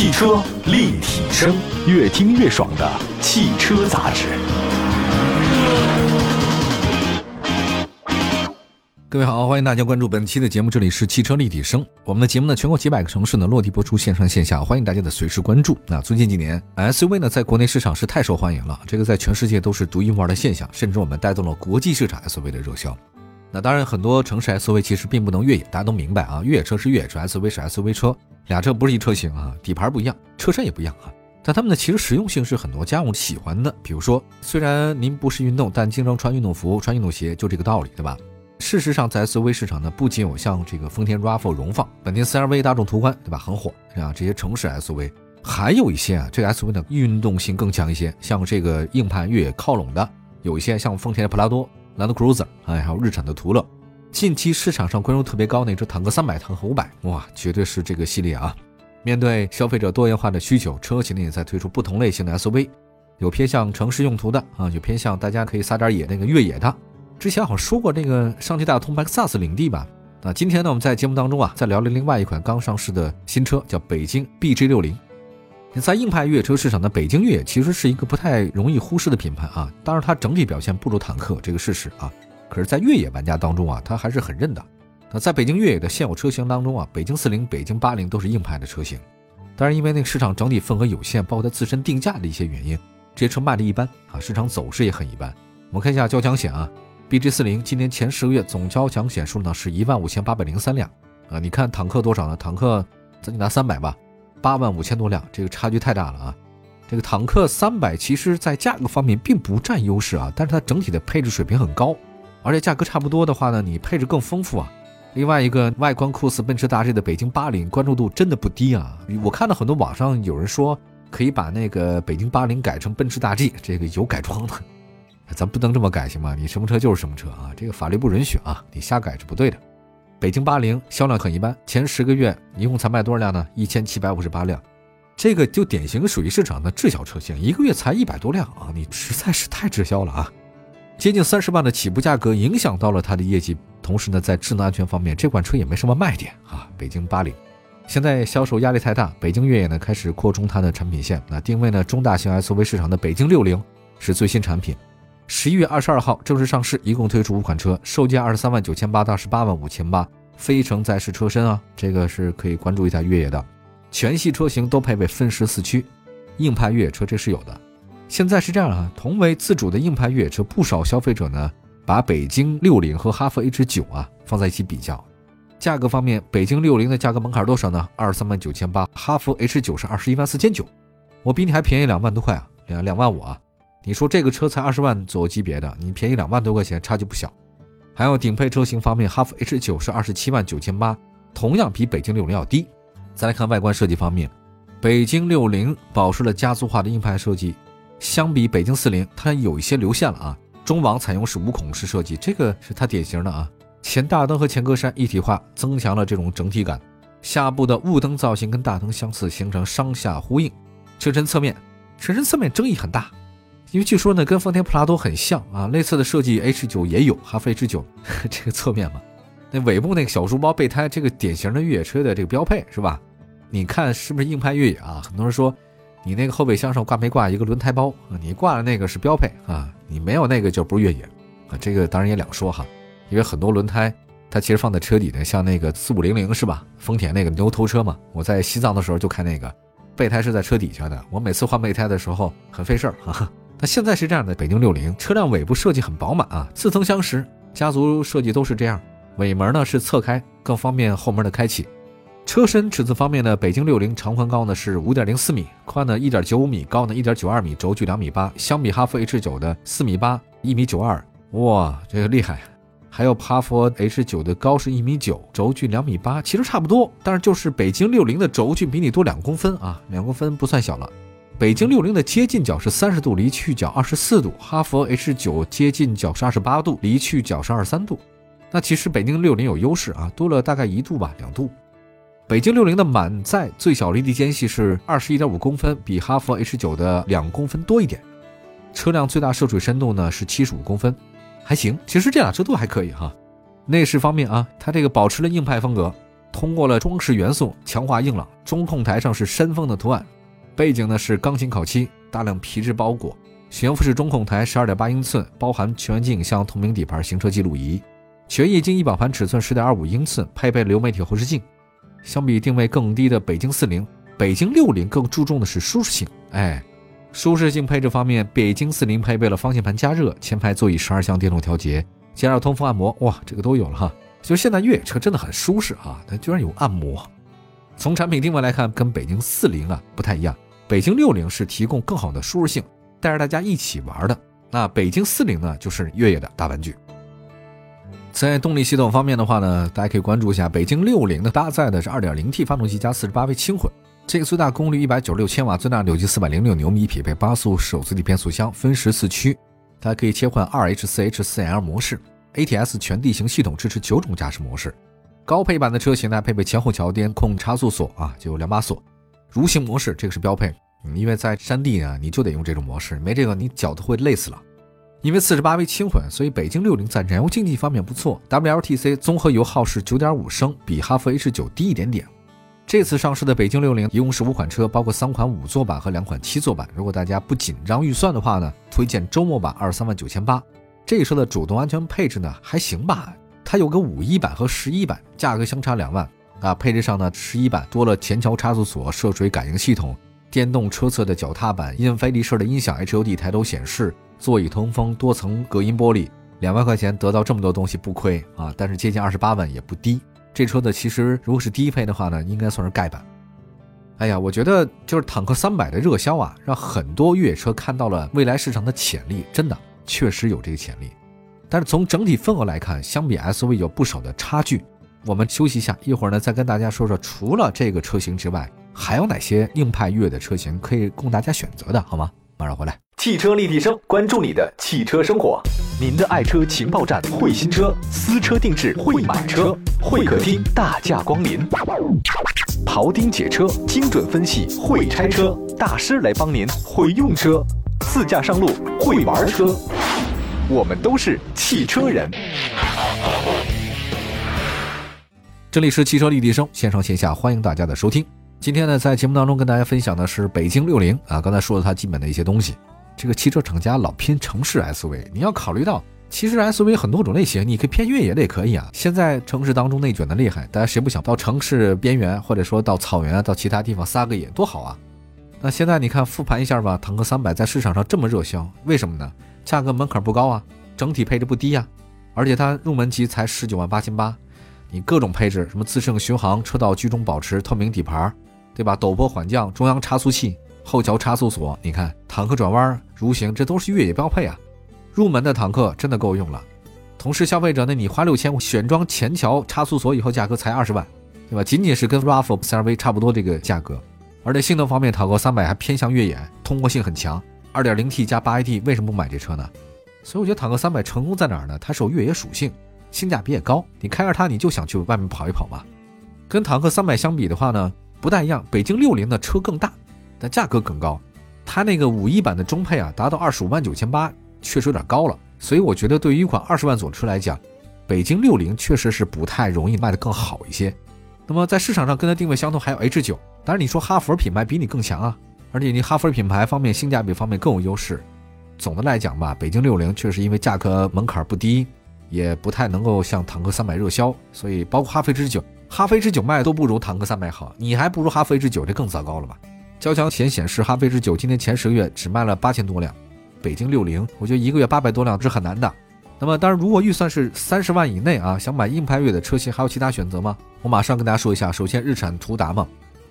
汽车立体声，越听越爽的汽车杂志。各位好，欢迎大家关注本期的节目，这里是汽车立体声。我们的节目呢，全国几百个城市呢落地播出，线上线下，欢迎大家的随时关注。那最近几年，SUV 呢在国内市场是太受欢迎了，这个在全世界都是独一无二的现象，甚至我们带动了国际市场 SUV 的热销。那当然，很多城市 SUV 其实并不能越野，大家都明白啊，越野车是越野车，SUV 是 SUV 车，俩车不是一车型啊，底盘不一样，车身也不一样啊。但它们呢其实实用性是很多家用喜欢的，比如说，虽然您不是运动，但经常穿运动服、穿运动鞋，就这个道理，对吧？事实上，在 SUV 市场呢，不仅有像这个丰田 RAV4 荣放、本田 CR-V、大众途观，对吧？很火，啊，这些城市 SUV，还有一些啊，这个 SUV 的运动性更强一些，像这个硬派越野靠拢的，有一些像丰田的普拉多、Land Cruiser，哎，还有日产的途乐。近期市场上关注特别高那只坦克三百、坦克五百，哇，绝对是这个系列啊！面对消费者多元化的需求，车企呢也在推出不同类型的 SUV，有偏向城市用途的啊，有偏向大家可以撒点野那个越野的。之前好像说过这个上汽大通 MAXUS 领地吧？那今天呢，我们在节目当中啊，再聊聊另外一款刚上市的新车，叫北京 BJ60。在硬派越野车市场的北京越野其实是一个不太容易忽视的品牌啊。当然，它整体表现不如坦克，这个事实啊。可是，在越野玩家当中啊，它还是很认的。那在北京越野的现有车型当中啊，北京四零、北京八零都是硬派的车型。当然，因为那个市场整体份额有限，包括它自身定价的一些原因，这些车卖的一般啊，市场走势也很一般。我们看一下交强险啊。B J 四零今年前十个月总交强险数呢是一万五千八百零三辆啊，你看坦克多少呢？坦克咱就拿三百吧，八万五千多辆，这个差距太大了啊！这个坦克三百其实在价格方面并不占优势啊，但是它整体的配置水平很高，而且价格差不多的话呢，你配置更丰富啊。另外一个外观酷似奔驰大 G 的北京八零关注度真的不低啊，我看到很多网上有人说可以把那个北京八零改成奔驰大 G，这个有改装的。咱不能这么改行吗？你什么车就是什么车啊，这个法律不允许啊，你瞎改是不对的。北京八零销量很一般，前十个月一共才卖多少辆呢？一千七百五十八辆，这个就典型属于市场的滞销车型，一个月才一百多辆啊，你实在是太滞销了啊！接近三十万的起步价格影响到了它的业绩，同时呢，在智能安全方面，这款车也没什么卖点啊。北京八零现在销售压力太大，北京越野呢开始扩充它的产品线，那定位呢中大型 SUV 市场的北京六零是最新产品。十一月二十二号正式上市，一共推出五款车，售价二十三万九千八到十八万五千八，非承载式车身啊，这个是可以关注一下越野的。全系车型都配备分时四驱，硬派越野车这是有的。现在是这样啊，同为自主的硬派越野车，不少消费者呢把北京六零和哈弗 H 九啊放在一起比较，价格方面，北京六零的价格门槛多少呢？二十三万九千八，哈弗 H 九是二十一万四千九，我比你还便宜两万多块啊，两两万五啊。你说这个车才二十万左右级别的，你便宜两万多块钱，差距不小。还有顶配车型方面，哈弗 H 九是二十七万九千八，同样比北京六零要低。再来看外观设计方面，北京六零保持了家族化的硬派设计，相比北京四零，它有一些流线了啊。中网采用是无孔式设计，这个是它典型的啊。前大灯和前格栅一体化，增强了这种整体感。下部的雾灯造型跟大灯相似，形成上下呼应。车身侧面，车身侧面争议很大。因为据说呢，跟丰田普拉多很像啊，类似的设计 H 九也有，哈弗 H 九 这个侧面嘛，那尾部那个小书包备胎，这个典型的越野车的这个标配是吧？你看是不是硬派越野啊？很多人说，你那个后备箱上挂没挂一个轮胎包？你挂的那个是标配啊，你没有那个就不是越野啊。这个当然也两说哈，因为很多轮胎它其实放在车底的，像那个四五零零是吧？丰田那个牛头车嘛，我在西藏的时候就开那个备胎是在车底下的，我每次换备胎的时候很费事儿哈。那现在是这样的，北京六零车辆尾部设计很饱满啊，似曾相识，家族设计都是这样。尾门呢是侧开，更方便后门的开启。车身尺寸方面呢，北京六零长宽高呢是五点零四米，宽呢一点九五米，高呢一点九二米，轴距两米八。相比哈弗 H 九的四米八，一米九二，哇，这个厉害。还有哈弗 H 九的高是一米九，轴距两米八，其实差不多，但是就是北京六零的轴距比你多两公分啊，两公分不算小了。北京六零的接近角是三十度，离去角二十四度；哈弗 H 九接近角是二十八度，离去角是二十三度。那其实北京六零有优势啊，多了大概一度吧，两度。北京六零的满载最小离地间隙是二十一点五公分，比哈弗 H 九的两公分多一点。车辆最大涉水深度呢是七十五公分，还行。其实这俩车都还可以哈。内饰方面啊，它这个保持了硬派风格，通过了装饰元素，强化硬朗。中控台上是山峰的图案，背景呢是钢琴烤漆，大量皮质包裹。悬浮式中控台十二点八英寸，包含全景影像、透明底盘、行车记录仪。全液晶仪表盘尺寸十点二五英寸，配备流媒体后视镜。相比定位更低的北京四零，北京六零更注重的是舒适性。哎，舒适性配置方面，北京四零配备了方向盘加热、前排座椅十二项电动调节、加热通风按摩，哇，这个都有了哈。就现在越野车真的很舒适啊，它居然有按摩。从产品定位来看，跟北京四零啊不太一样，北京六零是提供更好的舒适性，带着大家一起玩的。那北京四零呢，就是越野的大玩具。在动力系统方面的话呢，大家可以关注一下，北京六零的搭载的是 2.0T 发动机加 48V 轻混，这个最大功率196千瓦，最大扭矩406牛米，匹配八速手自一体变速箱，分时四驱，它可以切换 2H4H4L 模式，ATS 全地形系统支持九种驾驶模式。高配版的车型呢，配备前后桥电控差速锁啊，就有两把锁，蠕行模式这个是标配，因为在山地呢，你就得用这种模式，没这个你脚都会累死了。因为四十八 V 轻混，所以北京六零在燃油经济方面不错。WLTC 综合油耗是九点五升，比哈弗 H 九低一点点。这次上市的北京六零一共是五款车，包括三款五座版和两款七座版。如果大家不紧张预算的话呢，推荐周末版二十三万九千八。这车的主动安全配置呢还行吧，它有个五一版和十一版，价格相差两万啊。配置上呢，十一版多了前桥差速锁、涉水感应系统、电动车侧的脚踏板、英菲尼仕的音响、HUD 抬头显示。座椅通风，多层隔音玻璃，两万块钱得到这么多东西不亏啊！但是接近二十八万也不低。这车的其实如果是低配的话呢，应该算是盖版。哎呀，我觉得就是坦克三百的热销啊，让很多越野车看到了未来市场的潜力，真的确实有这个潜力。但是从整体份额来看，相比 SUV 有不少的差距。我们休息一下，一会儿呢再跟大家说说，除了这个车型之外，还有哪些硬派越野的车型可以供大家选择的，好吗？马上回来。汽车立体声，关注你的汽车生活。您的爱车情报站，会新车，私车定制，会买车，会客厅大驾光临。庖丁解车，精准分析，会拆车大师来帮您，会用车，自驾上路，会玩车。我们都是汽车人。这里是汽车立体声，线上线下欢迎大家的收听。今天呢，在节目当中跟大家分享的是北京六零啊，刚才说了它基本的一些东西。这个汽车厂家老偏城市 SUV，你要考虑到，其实 SUV 很多种类型，你可以偏越野的也可以啊。现在城市当中内卷的厉害，大家谁不想到城市边缘，或者说到草原啊，到其他地方撒个野，多好啊！那现在你看复盘一下吧，坦克三百在市场上这么热销，为什么呢？价格门槛不高啊，整体配置不低呀，而且它入门级才十九万八千八，你各种配置，什么自适应巡航、车道居中保持、透明底盘，对吧？陡坡缓降、中央差速器。后桥差速锁，你看坦克转弯、蠕行，这都是越野标配啊。入门的坦克真的够用了。同时，消费者呢，你花六千选装前桥差速锁以后，价格才二十万，对吧？仅仅是跟 RAV4 CR-V 差不多这个价格。而且性能方面，坦克三百还偏向越野，通过性很强。2.0T 加 8AT，为什么不买这车呢？所以我觉得坦克三百成功在哪儿呢？它是有越野属性，性价比也高。你开着它，你就想去外面跑一跑嘛。跟坦克三百相比的话呢，不太一样。北京六零的车更大。但价格更高，它那个五一版的中配啊，达到二十五万九千八，确实有点高了。所以我觉得对于一款二十万左右的车来讲，北京六零确实是不太容易卖得更好一些。那么在市场上跟它定位相同还有 H 九，当然你说哈弗品牌比你更强啊，而且你哈弗品牌方面性价比方面更有优势。总的来讲吧，北京六零确实因为价格门槛不低，也不太能够像坦克三百热销，所以包括哈弗 H 九，哈弗 H 九卖都不如坦克三百好，你还不如哈弗 H 九，这更糟糕了吧？交强前显示，哈弗 H 九今年前十个月只卖了八千多辆，北京六零，我觉得一个月八百多辆是很难的。那么，当然，如果预算是三十万以内啊，想买硬派越野的车型，还有其他选择吗？我马上跟大家说一下。首先，日产途达嘛，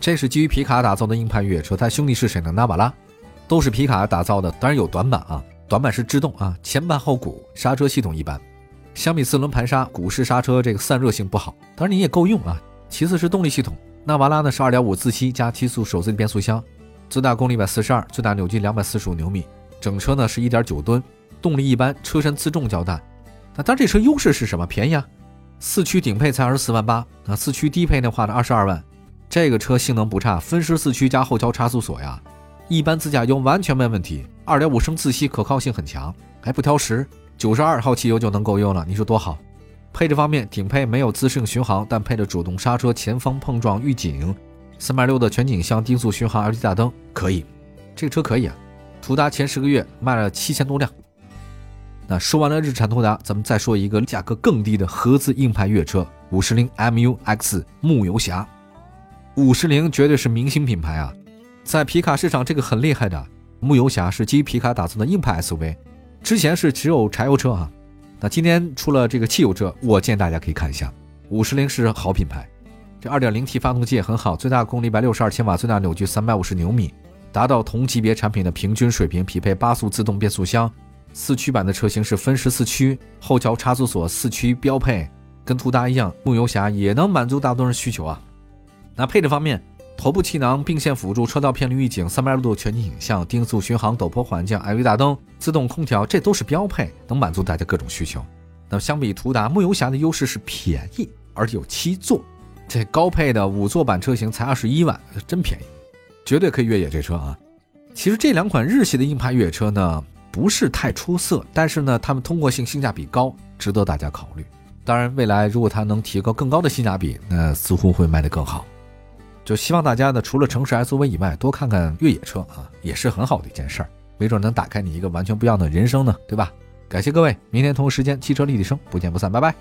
这是基于皮卡打造的硬派越野车，它兄弟是谁呢？纳瓦拉，都是皮卡打造的，当然有短板啊，短板是制动啊，前板后鼓，刹车系统一般，相比四轮盘刹，鼓式刹车这个散热性不好，当然你也够用啊。其次是动力系统。纳瓦拉呢是二点五自吸加七速手自变速箱，最大功率一百四十二，最大扭矩两百四十五牛米，整车呢是一点九吨，动力一般，车身自重较大。那它这车优势是什么？便宜啊，四驱顶配才二十四万八，那四驱低配的话呢二十二万。这个车性能不差，分时四驱加后桥差速锁呀，一般自驾游完全没问题。二点五升自吸可靠性很强，还不挑食，九十二号汽油就能够用了，你说多好？配置方面，顶配没有自适应巡航，但配着主动刹车、前方碰撞预警，三百六的全景像定速巡航 LED 大灯，可以，这个车可以啊。途达前十个月卖了七千多辆。那说完了日产途达，咱们再说一个价格更低的合资硬派越野车五十铃 MU-X 牧游侠。五十铃绝对是明星品牌啊，在皮卡市场这个很厉害的。牧游侠是基于皮卡打造的硬派 SUV，之前是只有柴油车啊，那今天出了这个汽油车，我建议大家可以看一下。五十铃是好品牌，这 2.0T 发动机也很好，最大功率162千瓦，最大扭矩350牛米，达到同级别产品的平均水平，匹配八速自动变速箱。四驱版的车型是分时四驱，后桥差速锁四驱标配，跟途达一样，牧游侠也能满足大多数人需求啊。那配置方面，头部气囊、并线辅助、车道偏离预警、三百六十度全景影像、定速巡航、陡坡缓降、LED 大灯、自动空调，这都是标配，能满足大家各种需求。那么相比途达，牧游侠的优势是便宜，而且有七座，这高配的五座版车型才二十一万，真便宜，绝对可以越野这车啊。其实这两款日系的硬派越野车呢。不是太出色，但是呢，它们通过性性价比高，值得大家考虑。当然，未来如果它能提高更高的性价比，那似乎会卖得更好。就希望大家呢，除了城市 SUV 以外，多看看越野车啊，也是很好的一件事儿，没准能打开你一个完全不一样的人生呢，对吧？感谢各位，明天同一时间汽车立体声不见不散，拜拜。